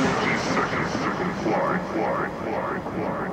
60 seconds to comply. comply, comply, comply.